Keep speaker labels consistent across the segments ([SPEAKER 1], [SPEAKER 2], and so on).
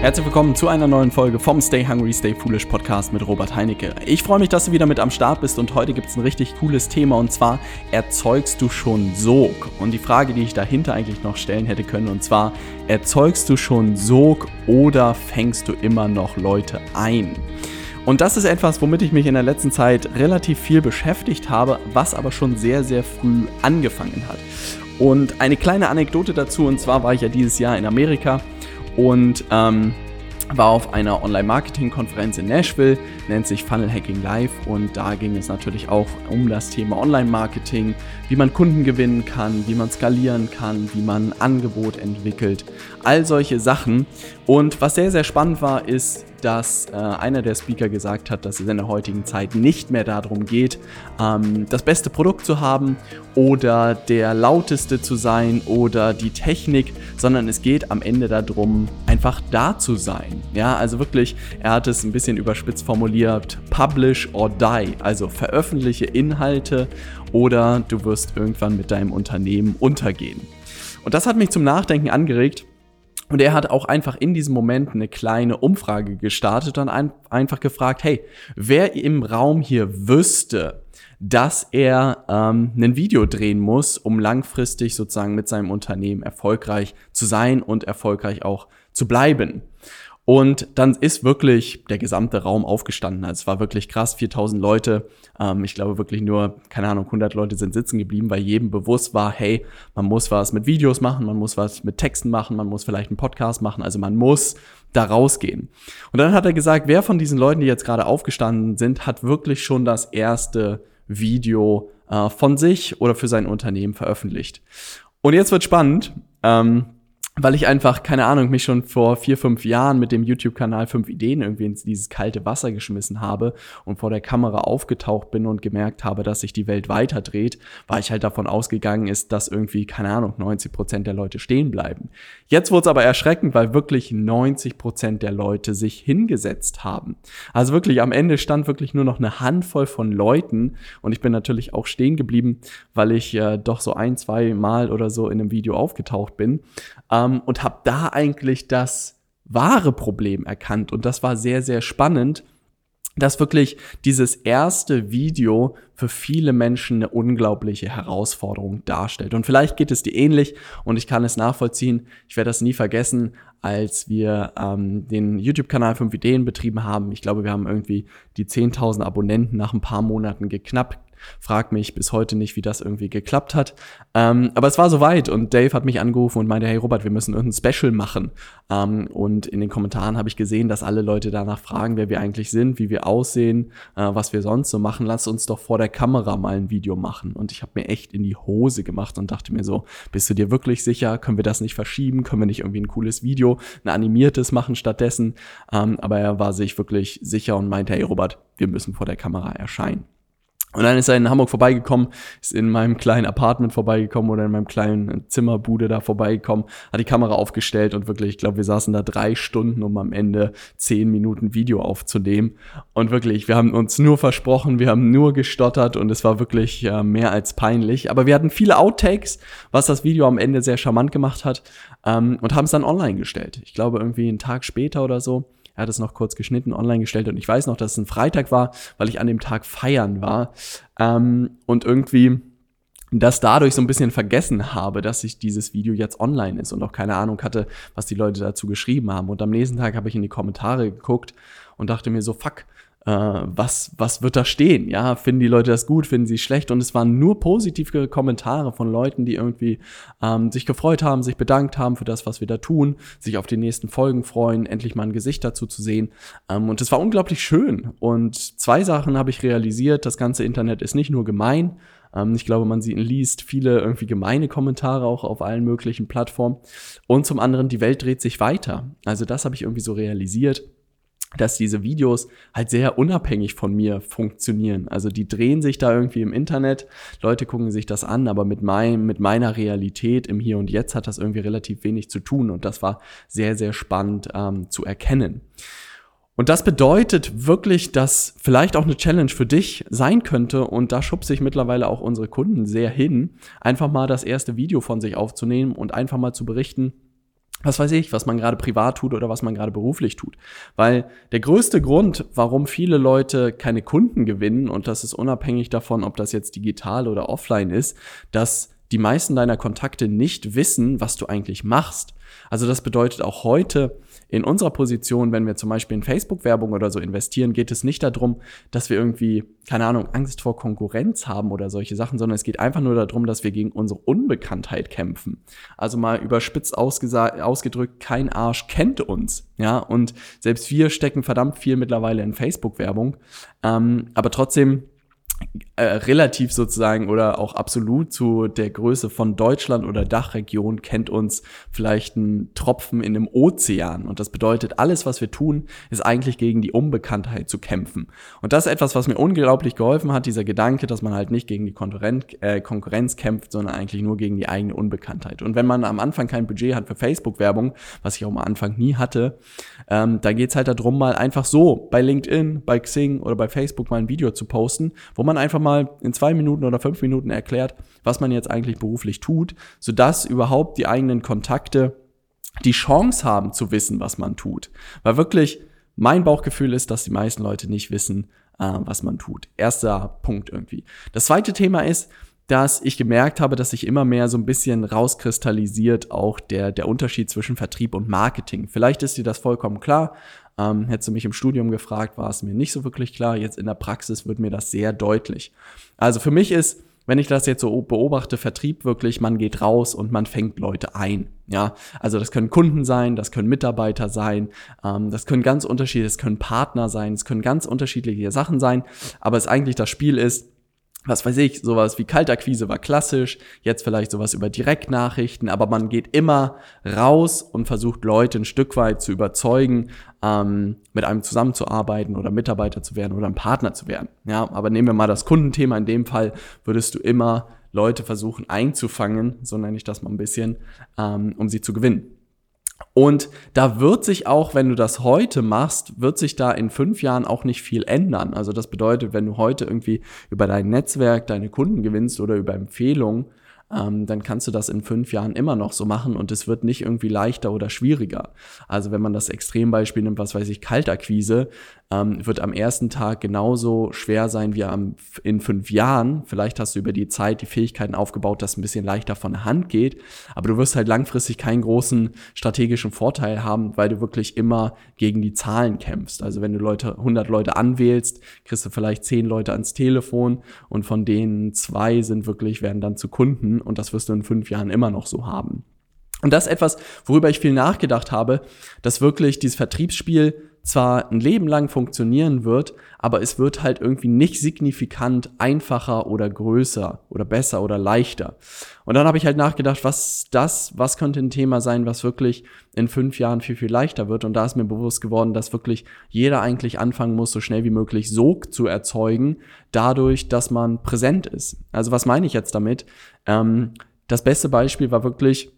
[SPEAKER 1] Herzlich willkommen zu einer neuen Folge vom Stay Hungry, Stay Foolish Podcast mit Robert Heinecke. Ich freue mich, dass du wieder mit am Start bist und heute gibt es ein richtig cooles Thema und zwar erzeugst du schon Sog? Und die Frage, die ich dahinter eigentlich noch stellen hätte können und zwar erzeugst du schon Sog oder fängst du immer noch Leute ein? Und das ist etwas, womit ich mich in der letzten Zeit relativ viel beschäftigt habe, was aber schon sehr, sehr früh angefangen hat. Und eine kleine Anekdote dazu, und zwar war ich ja dieses Jahr in Amerika und ähm, war auf einer Online-Marketing-Konferenz in Nashville, nennt sich Funnel Hacking Live und da ging es natürlich auch um das Thema Online-Marketing, wie man Kunden gewinnen kann, wie man skalieren kann, wie man Angebot entwickelt, all solche Sachen. Und was sehr, sehr spannend war, ist, dass äh, einer der Speaker gesagt hat, dass es in der heutigen Zeit nicht mehr darum geht, ähm, das beste Produkt zu haben oder der lauteste zu sein oder die Technik, sondern es geht am Ende darum, einfach da zu sein. Ja, also wirklich, er hat es ein bisschen überspitzt formuliert, publish or die, also veröffentliche Inhalte oder du wirst irgendwann mit deinem Unternehmen untergehen. Und das hat mich zum Nachdenken angeregt und er hat auch einfach in diesem Moment eine kleine Umfrage gestartet und ein, einfach gefragt, hey, wer im Raum hier wüsste, dass er ähm, ein Video drehen muss, um langfristig sozusagen mit seinem Unternehmen erfolgreich zu sein und erfolgreich auch zu bleiben. Und dann ist wirklich der gesamte Raum aufgestanden. Also es war wirklich krass, 4000 Leute. Ähm, ich glaube wirklich nur, keine Ahnung, 100 Leute sind sitzen geblieben, weil jedem bewusst war, hey, man muss was mit Videos machen, man muss was mit Texten machen, man muss vielleicht einen Podcast machen. Also man muss da rausgehen. Und dann hat er gesagt, wer von diesen Leuten, die jetzt gerade aufgestanden sind, hat wirklich schon das erste Video äh, von sich oder für sein Unternehmen veröffentlicht. Und jetzt wird spannend. Ähm, weil ich einfach, keine Ahnung, mich schon vor vier, fünf Jahren mit dem YouTube-Kanal fünf Ideen irgendwie ins dieses kalte Wasser geschmissen habe und vor der Kamera aufgetaucht bin und gemerkt habe, dass sich die Welt weiterdreht, war ich halt davon ausgegangen ist, dass irgendwie, keine Ahnung, 90 Prozent der Leute stehen bleiben. Jetzt wurde es aber erschreckend, weil wirklich 90 Prozent der Leute sich hingesetzt haben. Also wirklich, am Ende stand wirklich nur noch eine Handvoll von Leuten und ich bin natürlich auch stehen geblieben, weil ich äh, doch so ein, zwei Mal oder so in einem Video aufgetaucht bin ähm, und habe da eigentlich das wahre Problem erkannt. Und das war sehr, sehr spannend, dass wirklich dieses erste Video für viele Menschen eine unglaubliche Herausforderung darstellt. Und vielleicht geht es dir ähnlich und ich kann es nachvollziehen. Ich werde das nie vergessen, als wir ähm, den YouTube-Kanal 5 Ideen betrieben haben. Ich glaube, wir haben irgendwie die 10.000 Abonnenten nach ein paar Monaten geknappt Frag mich bis heute nicht, wie das irgendwie geklappt hat. Ähm, aber es war soweit und Dave hat mich angerufen und meinte, hey Robert, wir müssen irgendein Special machen. Ähm, und in den Kommentaren habe ich gesehen, dass alle Leute danach fragen, wer wir eigentlich sind, wie wir aussehen, äh, was wir sonst so machen. Lass uns doch vor der Kamera mal ein Video machen. Und ich habe mir echt in die Hose gemacht und dachte mir so, bist du dir wirklich sicher? Können wir das nicht verschieben? Können wir nicht irgendwie ein cooles Video, ein animiertes machen stattdessen? Ähm, aber er war sich wirklich sicher und meinte, hey Robert, wir müssen vor der Kamera erscheinen. Und dann ist er in Hamburg vorbeigekommen, ist in meinem kleinen Apartment vorbeigekommen oder in meinem kleinen Zimmerbude da vorbeigekommen, hat die Kamera aufgestellt und wirklich, ich glaube, wir saßen da drei Stunden, um am Ende zehn Minuten Video aufzunehmen. Und wirklich, wir haben uns nur versprochen, wir haben nur gestottert und es war wirklich äh, mehr als peinlich. Aber wir hatten viele Outtakes, was das Video am Ende sehr charmant gemacht hat ähm, und haben es dann online gestellt. Ich glaube, irgendwie einen Tag später oder so er hat es noch kurz geschnitten, online gestellt und ich weiß noch, dass es ein Freitag war, weil ich an dem Tag feiern war. Ähm, und irgendwie das dadurch so ein bisschen vergessen habe, dass ich dieses Video jetzt online ist und auch keine Ahnung hatte, was die Leute dazu geschrieben haben. Und am nächsten Tag habe ich in die Kommentare geguckt und dachte mir so, fuck, äh, was, was wird da stehen? Ja, finden die Leute das gut, finden sie schlecht? Und es waren nur positive Kommentare von Leuten, die irgendwie ähm, sich gefreut haben, sich bedankt haben für das, was wir da tun, sich auf die nächsten Folgen freuen, endlich mal ein Gesicht dazu zu sehen. Ähm, und es war unglaublich schön. Und zwei Sachen habe ich realisiert. Das ganze Internet ist nicht nur gemein, ähm, ich glaube, man sieht, liest viele irgendwie gemeine Kommentare auch auf allen möglichen Plattformen. Und zum anderen, die Welt dreht sich weiter. Also das habe ich irgendwie so realisiert dass diese Videos halt sehr unabhängig von mir funktionieren. Also die drehen sich da irgendwie im Internet, Leute gucken sich das an, aber mit, mein, mit meiner Realität im Hier und Jetzt hat das irgendwie relativ wenig zu tun und das war sehr, sehr spannend ähm, zu erkennen. Und das bedeutet wirklich, dass vielleicht auch eine Challenge für dich sein könnte und da schubse ich mittlerweile auch unsere Kunden sehr hin, einfach mal das erste Video von sich aufzunehmen und einfach mal zu berichten, was weiß ich, was man gerade privat tut oder was man gerade beruflich tut. Weil der größte Grund, warum viele Leute keine Kunden gewinnen, und das ist unabhängig davon, ob das jetzt digital oder offline ist, dass die meisten deiner Kontakte nicht wissen, was du eigentlich machst. Also das bedeutet auch heute in unserer Position, wenn wir zum Beispiel in Facebook-Werbung oder so investieren, geht es nicht darum, dass wir irgendwie, keine Ahnung, Angst vor Konkurrenz haben oder solche Sachen, sondern es geht einfach nur darum, dass wir gegen unsere Unbekanntheit kämpfen. Also mal überspitzt ausgedrückt, kein Arsch kennt uns. Ja, und selbst wir stecken verdammt viel mittlerweile in Facebook-Werbung. Ähm, aber trotzdem äh, relativ sozusagen oder auch absolut zu der Größe von Deutschland oder Dachregion kennt uns vielleicht ein Tropfen in einem Ozean. Und das bedeutet, alles, was wir tun, ist eigentlich gegen die Unbekanntheit zu kämpfen. Und das ist etwas, was mir unglaublich geholfen hat, dieser Gedanke, dass man halt nicht gegen die Konkurrenz, äh, Konkurrenz kämpft, sondern eigentlich nur gegen die eigene Unbekanntheit. Und wenn man am Anfang kein Budget hat für Facebook-Werbung, was ich auch am Anfang nie hatte, ähm, dann geht's halt darum, mal einfach so bei LinkedIn, bei Xing oder bei Facebook mal ein Video zu posten, wo man einfach mal mal in zwei Minuten oder fünf Minuten erklärt, was man jetzt eigentlich beruflich tut, sodass überhaupt die eigenen Kontakte die Chance haben zu wissen, was man tut. Weil wirklich mein Bauchgefühl ist, dass die meisten Leute nicht wissen, äh, was man tut. Erster Punkt irgendwie. Das zweite Thema ist, dass ich gemerkt habe, dass sich immer mehr so ein bisschen rauskristallisiert auch der, der Unterschied zwischen Vertrieb und Marketing. Vielleicht ist dir das vollkommen klar, ähm, hättest du mich im Studium gefragt, war es mir nicht so wirklich klar. Jetzt in der Praxis wird mir das sehr deutlich. Also für mich ist, wenn ich das jetzt so beobachte, Vertrieb wirklich, man geht raus und man fängt Leute ein. Ja, also das können Kunden sein, das können Mitarbeiter sein, ähm, das können ganz unterschiedliche, das können Partner sein, es können ganz unterschiedliche Sachen sein. Aber es eigentlich das Spiel ist, was weiß ich, sowas wie Kaltakquise war klassisch, jetzt vielleicht sowas über Direktnachrichten, aber man geht immer raus und versucht Leute ein Stück weit zu überzeugen, ähm, mit einem zusammenzuarbeiten oder Mitarbeiter zu werden oder ein Partner zu werden. Ja, aber nehmen wir mal das Kundenthema. In dem Fall würdest du immer Leute versuchen einzufangen, so nenne ich das mal ein bisschen, ähm, um sie zu gewinnen. Und da wird sich auch, wenn du das heute machst, wird sich da in fünf Jahren auch nicht viel ändern. Also das bedeutet, wenn du heute irgendwie über dein Netzwerk deine Kunden gewinnst oder über Empfehlungen, ähm, dann kannst du das in fünf Jahren immer noch so machen und es wird nicht irgendwie leichter oder schwieriger. Also wenn man das Extrembeispiel nimmt, was weiß ich, Kaltakquise, ähm, wird am ersten Tag genauso schwer sein wie am, in fünf Jahren. Vielleicht hast du über die Zeit die Fähigkeiten aufgebaut, dass es ein bisschen leichter von der Hand geht, aber du wirst halt langfristig keinen großen strategischen Vorteil haben, weil du wirklich immer gegen die Zahlen kämpfst. Also wenn du Leute, 100 Leute anwählst, kriegst du vielleicht 10 Leute ans Telefon und von denen zwei sind wirklich, werden dann zu Kunden und das wirst du in fünf Jahren immer noch so haben. Und das ist etwas, worüber ich viel nachgedacht habe, dass wirklich dieses Vertriebsspiel zwar ein Leben lang funktionieren wird, aber es wird halt irgendwie nicht signifikant einfacher oder größer oder besser oder leichter. Und dann habe ich halt nachgedacht, was das, was könnte ein Thema sein, was wirklich in fünf Jahren viel, viel leichter wird. Und da ist mir bewusst geworden, dass wirklich jeder eigentlich anfangen muss, so schnell wie möglich Sog zu erzeugen, dadurch, dass man präsent ist. Also was meine ich jetzt damit? Ähm, das beste Beispiel war wirklich,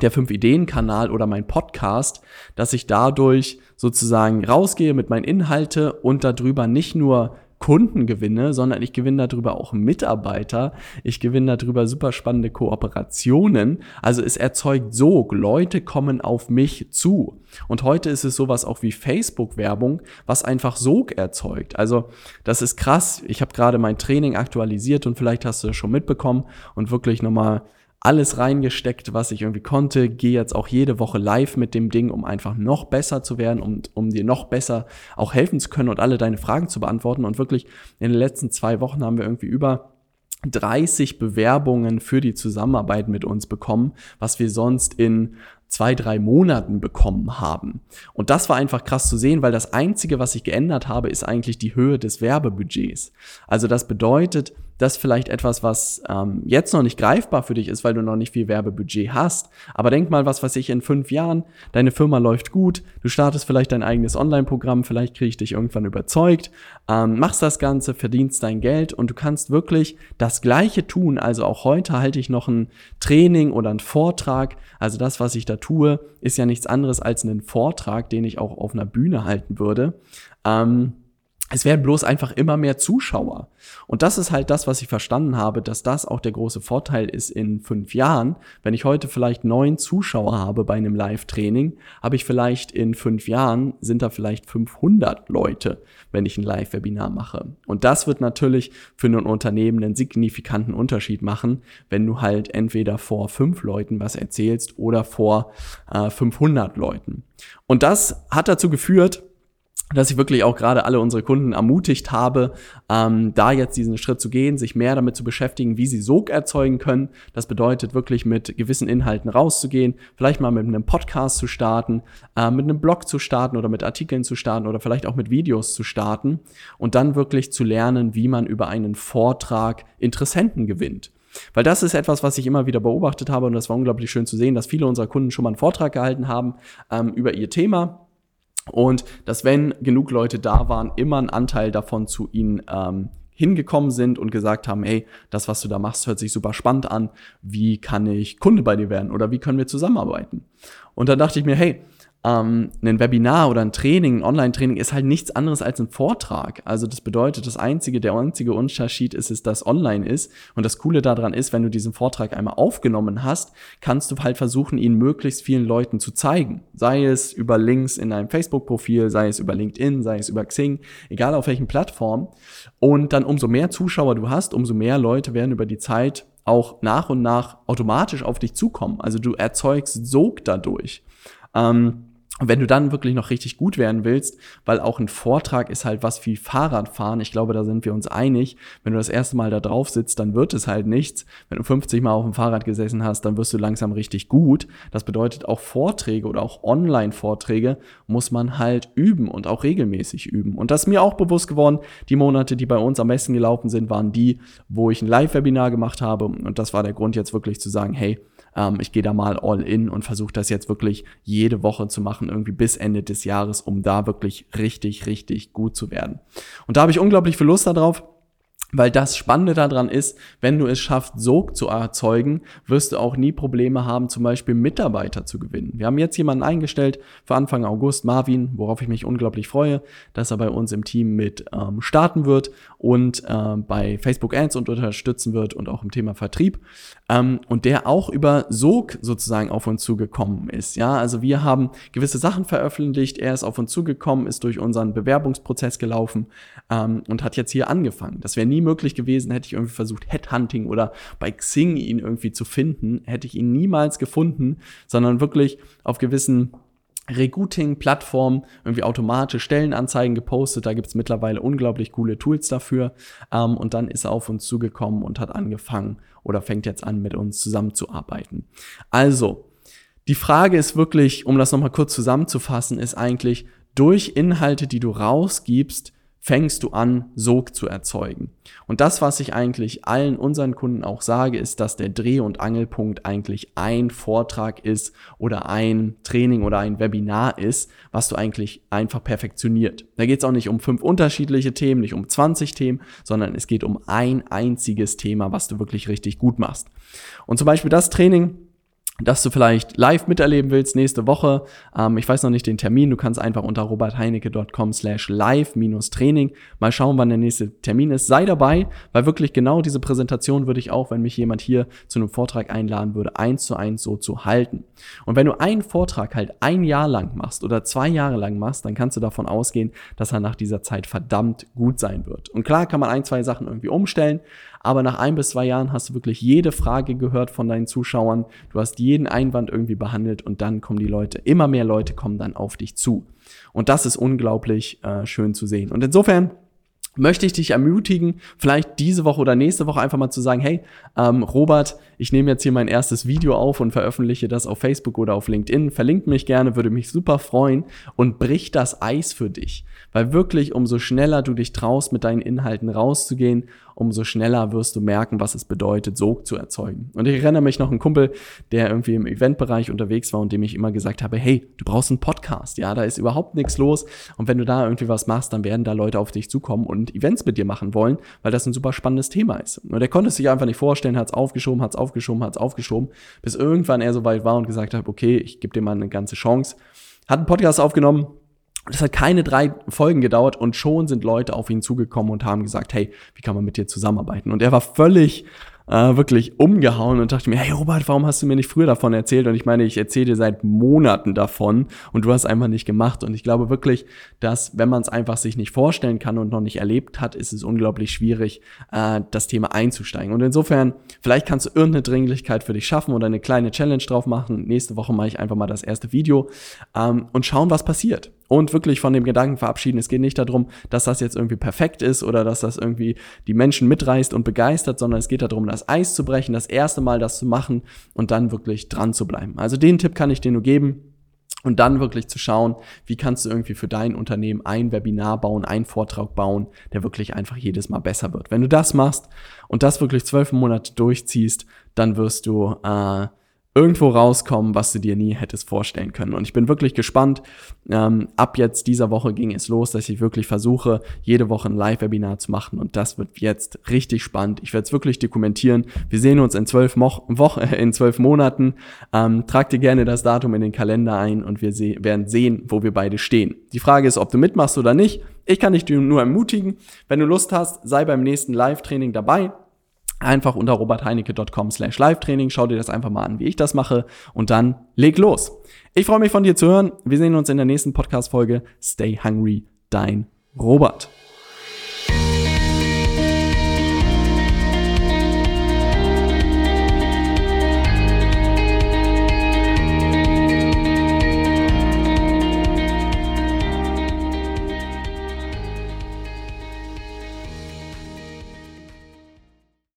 [SPEAKER 1] der Fünf-Ideen-Kanal oder mein Podcast, dass ich dadurch sozusagen rausgehe mit meinen Inhalte und darüber nicht nur Kunden gewinne, sondern ich gewinne darüber auch Mitarbeiter. Ich gewinne darüber super spannende Kooperationen. Also es erzeugt Sog. Leute kommen auf mich zu. Und heute ist es sowas auch wie Facebook-Werbung, was einfach Sog erzeugt. Also das ist krass. Ich habe gerade mein Training aktualisiert und vielleicht hast du es schon mitbekommen und wirklich nochmal alles reingesteckt, was ich irgendwie konnte. Gehe jetzt auch jede Woche live mit dem Ding, um einfach noch besser zu werden und um dir noch besser auch helfen zu können und alle deine Fragen zu beantworten. Und wirklich in den letzten zwei Wochen haben wir irgendwie über 30 Bewerbungen für die Zusammenarbeit mit uns bekommen, was wir sonst in zwei, drei Monaten bekommen haben. Und das war einfach krass zu sehen, weil das Einzige, was ich geändert habe, ist eigentlich die Höhe des Werbebudgets. Also das bedeutet, das vielleicht etwas, was ähm, jetzt noch nicht greifbar für dich ist, weil du noch nicht viel Werbebudget hast. Aber denk mal, was weiß ich, in fünf Jahren, deine Firma läuft gut, du startest vielleicht dein eigenes Online-Programm, vielleicht kriege ich dich irgendwann überzeugt, ähm, machst das Ganze, verdienst dein Geld und du kannst wirklich das Gleiche tun. Also auch heute halte ich noch ein Training oder einen Vortrag. Also das, was ich da tue, ist ja nichts anderes als einen Vortrag, den ich auch auf einer Bühne halten würde. Ähm, es werden bloß einfach immer mehr Zuschauer. Und das ist halt das, was ich verstanden habe, dass das auch der große Vorteil ist in fünf Jahren. Wenn ich heute vielleicht neun Zuschauer habe bei einem Live-Training, habe ich vielleicht in fünf Jahren, sind da vielleicht 500 Leute, wenn ich ein Live-Webinar mache. Und das wird natürlich für ein Unternehmen einen signifikanten Unterschied machen, wenn du halt entweder vor fünf Leuten was erzählst oder vor äh, 500 Leuten. Und das hat dazu geführt, dass ich wirklich auch gerade alle unsere Kunden ermutigt habe, ähm, da jetzt diesen Schritt zu gehen, sich mehr damit zu beschäftigen, wie sie Sog erzeugen können. Das bedeutet wirklich mit gewissen Inhalten rauszugehen, vielleicht mal mit einem Podcast zu starten, äh, mit einem Blog zu starten oder mit Artikeln zu starten oder vielleicht auch mit Videos zu starten und dann wirklich zu lernen, wie man über einen Vortrag Interessenten gewinnt. Weil das ist etwas, was ich immer wieder beobachtet habe und das war unglaublich schön zu sehen, dass viele unserer Kunden schon mal einen Vortrag gehalten haben ähm, über ihr Thema und dass, wenn genug Leute da waren, immer ein Anteil davon zu ihnen ähm, hingekommen sind und gesagt haben, hey, das, was du da machst, hört sich super spannend an. Wie kann ich Kunde bei dir werden oder wie können wir zusammenarbeiten? Und dann dachte ich mir, hey, ähm, ein Webinar oder ein Training, ein Online-Training ist halt nichts anderes als ein Vortrag. Also das bedeutet, das einzige, der einzige Unterschied ist, ist, dass online ist. Und das Coole daran ist, wenn du diesen Vortrag einmal aufgenommen hast, kannst du halt versuchen, ihn möglichst vielen Leuten zu zeigen. Sei es über Links in deinem Facebook-Profil, sei es über LinkedIn, sei es über Xing, egal auf welchen Plattform. Und dann umso mehr Zuschauer du hast, umso mehr Leute werden über die Zeit auch nach und nach automatisch auf dich zukommen. Also du erzeugst Sog dadurch. Ähm, und wenn du dann wirklich noch richtig gut werden willst, weil auch ein Vortrag ist halt was wie Fahrradfahren, ich glaube, da sind wir uns einig. Wenn du das erste Mal da drauf sitzt, dann wird es halt nichts. Wenn du 50 Mal auf dem Fahrrad gesessen hast, dann wirst du langsam richtig gut. Das bedeutet auch Vorträge oder auch Online-Vorträge muss man halt üben und auch regelmäßig üben. Und das ist mir auch bewusst geworden. Die Monate, die bei uns am besten gelaufen sind, waren die, wo ich ein Live-Webinar gemacht habe. Und das war der Grund jetzt wirklich zu sagen, hey, ähm, ich gehe da mal all in und versuche das jetzt wirklich jede Woche zu machen, irgendwie bis Ende des Jahres, um da wirklich richtig, richtig gut zu werden. Und da habe ich unglaublich viel Lust darauf. Weil das Spannende daran ist, wenn du es schaffst, Sog zu erzeugen, wirst du auch nie Probleme haben, zum Beispiel Mitarbeiter zu gewinnen. Wir haben jetzt jemanden eingestellt für Anfang August, Marvin, worauf ich mich unglaublich freue, dass er bei uns im Team mit ähm, starten wird und äh, bei Facebook Ads und unterstützen wird und auch im Thema Vertrieb. Ähm, und der auch über Sog sozusagen auf uns zugekommen ist. Ja, also wir haben gewisse Sachen veröffentlicht, er ist auf uns zugekommen, ist durch unseren Bewerbungsprozess gelaufen ähm, und hat jetzt hier angefangen. Das wäre nie möglich gewesen, hätte ich irgendwie versucht, Headhunting oder bei Xing ihn irgendwie zu finden, hätte ich ihn niemals gefunden, sondern wirklich auf gewissen Recruiting-Plattformen irgendwie automatisch Stellenanzeigen gepostet. Da gibt's mittlerweile unglaublich coole Tools dafür. Ähm, und dann ist er auf uns zugekommen und hat angefangen oder fängt jetzt an, mit uns zusammenzuarbeiten. Also, die Frage ist wirklich, um das nochmal kurz zusammenzufassen, ist eigentlich, durch Inhalte, die du rausgibst, fängst du an, Sog zu erzeugen. Und das, was ich eigentlich allen unseren Kunden auch sage, ist, dass der Dreh- und Angelpunkt eigentlich ein Vortrag ist oder ein Training oder ein Webinar ist, was du eigentlich einfach perfektioniert. Da geht es auch nicht um fünf unterschiedliche Themen, nicht um 20 Themen, sondern es geht um ein einziges Thema, was du wirklich richtig gut machst. Und zum Beispiel das Training, dass du vielleicht live miterleben willst nächste Woche. Ähm, ich weiß noch nicht den Termin. Du kannst einfach unter robertheinecke.com slash live-training mal schauen, wann der nächste Termin ist. Sei dabei, weil wirklich genau diese Präsentation würde ich auch, wenn mich jemand hier zu einem Vortrag einladen würde, eins zu eins so zu halten. Und wenn du einen Vortrag halt ein Jahr lang machst oder zwei Jahre lang machst, dann kannst du davon ausgehen, dass er nach dieser Zeit verdammt gut sein wird. Und klar kann man ein, zwei Sachen irgendwie umstellen, aber nach ein bis zwei Jahren hast du wirklich jede Frage gehört von deinen Zuschauern. Du hast jeden Einwand irgendwie behandelt und dann kommen die Leute, immer mehr Leute kommen dann auf dich zu. Und das ist unglaublich äh, schön zu sehen. Und insofern möchte ich dich ermutigen, vielleicht diese Woche oder nächste Woche einfach mal zu sagen, hey, ähm, Robert, ich nehme jetzt hier mein erstes Video auf und veröffentliche das auf Facebook oder auf LinkedIn. Verlinkt mich gerne, würde mich super freuen und brich das Eis für dich. Weil wirklich, umso schneller du dich traust, mit deinen Inhalten rauszugehen, umso schneller wirst du merken, was es bedeutet, Sog zu erzeugen. Und ich erinnere mich noch einen Kumpel, der irgendwie im Eventbereich unterwegs war und dem ich immer gesagt habe, hey, du brauchst einen Podcast. Ja, da ist überhaupt nichts los. Und wenn du da irgendwie was machst, dann werden da Leute auf dich zukommen und Events mit dir machen wollen, weil das ein super spannendes Thema ist. Und er konnte es sich einfach nicht vorstellen, hat es aufgeschoben, hat es aufgeschoben, hat es aufgeschoben, bis irgendwann er so weit war und gesagt hat, okay, ich gebe dir mal eine ganze Chance. Hat einen Podcast aufgenommen, Das hat keine drei Folgen gedauert und schon sind Leute auf ihn zugekommen und haben gesagt, hey, wie kann man mit dir zusammenarbeiten? Und er war völlig äh, wirklich umgehauen und dachte mir, hey Robert, warum hast du mir nicht früher davon erzählt? Und ich meine, ich erzähle dir seit Monaten davon und du hast einfach nicht gemacht. Und ich glaube wirklich, dass wenn man es einfach sich nicht vorstellen kann und noch nicht erlebt hat, ist es unglaublich schwierig, äh, das Thema einzusteigen. Und insofern, vielleicht kannst du irgendeine Dringlichkeit für dich schaffen oder eine kleine Challenge drauf machen. Nächste Woche mache ich einfach mal das erste Video ähm, und schauen, was passiert und wirklich von dem Gedanken verabschieden. Es geht nicht darum, dass das jetzt irgendwie perfekt ist oder dass das irgendwie die Menschen mitreißt und begeistert, sondern es geht darum, das Eis zu brechen, das erste Mal das zu machen und dann wirklich dran zu bleiben. Also den Tipp kann ich dir nur geben. Und dann wirklich zu schauen, wie kannst du irgendwie für dein Unternehmen ein Webinar bauen, einen Vortrag bauen, der wirklich einfach jedes Mal besser wird. Wenn du das machst und das wirklich zwölf Monate durchziehst, dann wirst du äh, irgendwo rauskommen, was du dir nie hättest vorstellen können. Und ich bin wirklich gespannt. Ähm, ab jetzt dieser Woche ging es los, dass ich wirklich versuche, jede Woche ein Live-Webinar zu machen. Und das wird jetzt richtig spannend. Ich werde es wirklich dokumentieren. Wir sehen uns in zwölf, Mo Woche, in zwölf Monaten. Ähm, trag dir gerne das Datum in den Kalender ein und wir se werden sehen, wo wir beide stehen. Die Frage ist, ob du mitmachst oder nicht. Ich kann dich nur ermutigen. Wenn du Lust hast, sei beim nächsten Live-Training dabei. Einfach unter robertheinecke.com slash Live-Training. Schau dir das einfach mal an, wie ich das mache. Und dann leg los. Ich freue mich von dir zu hören. Wir sehen uns in der nächsten Podcast-Folge. Stay hungry, dein Robert.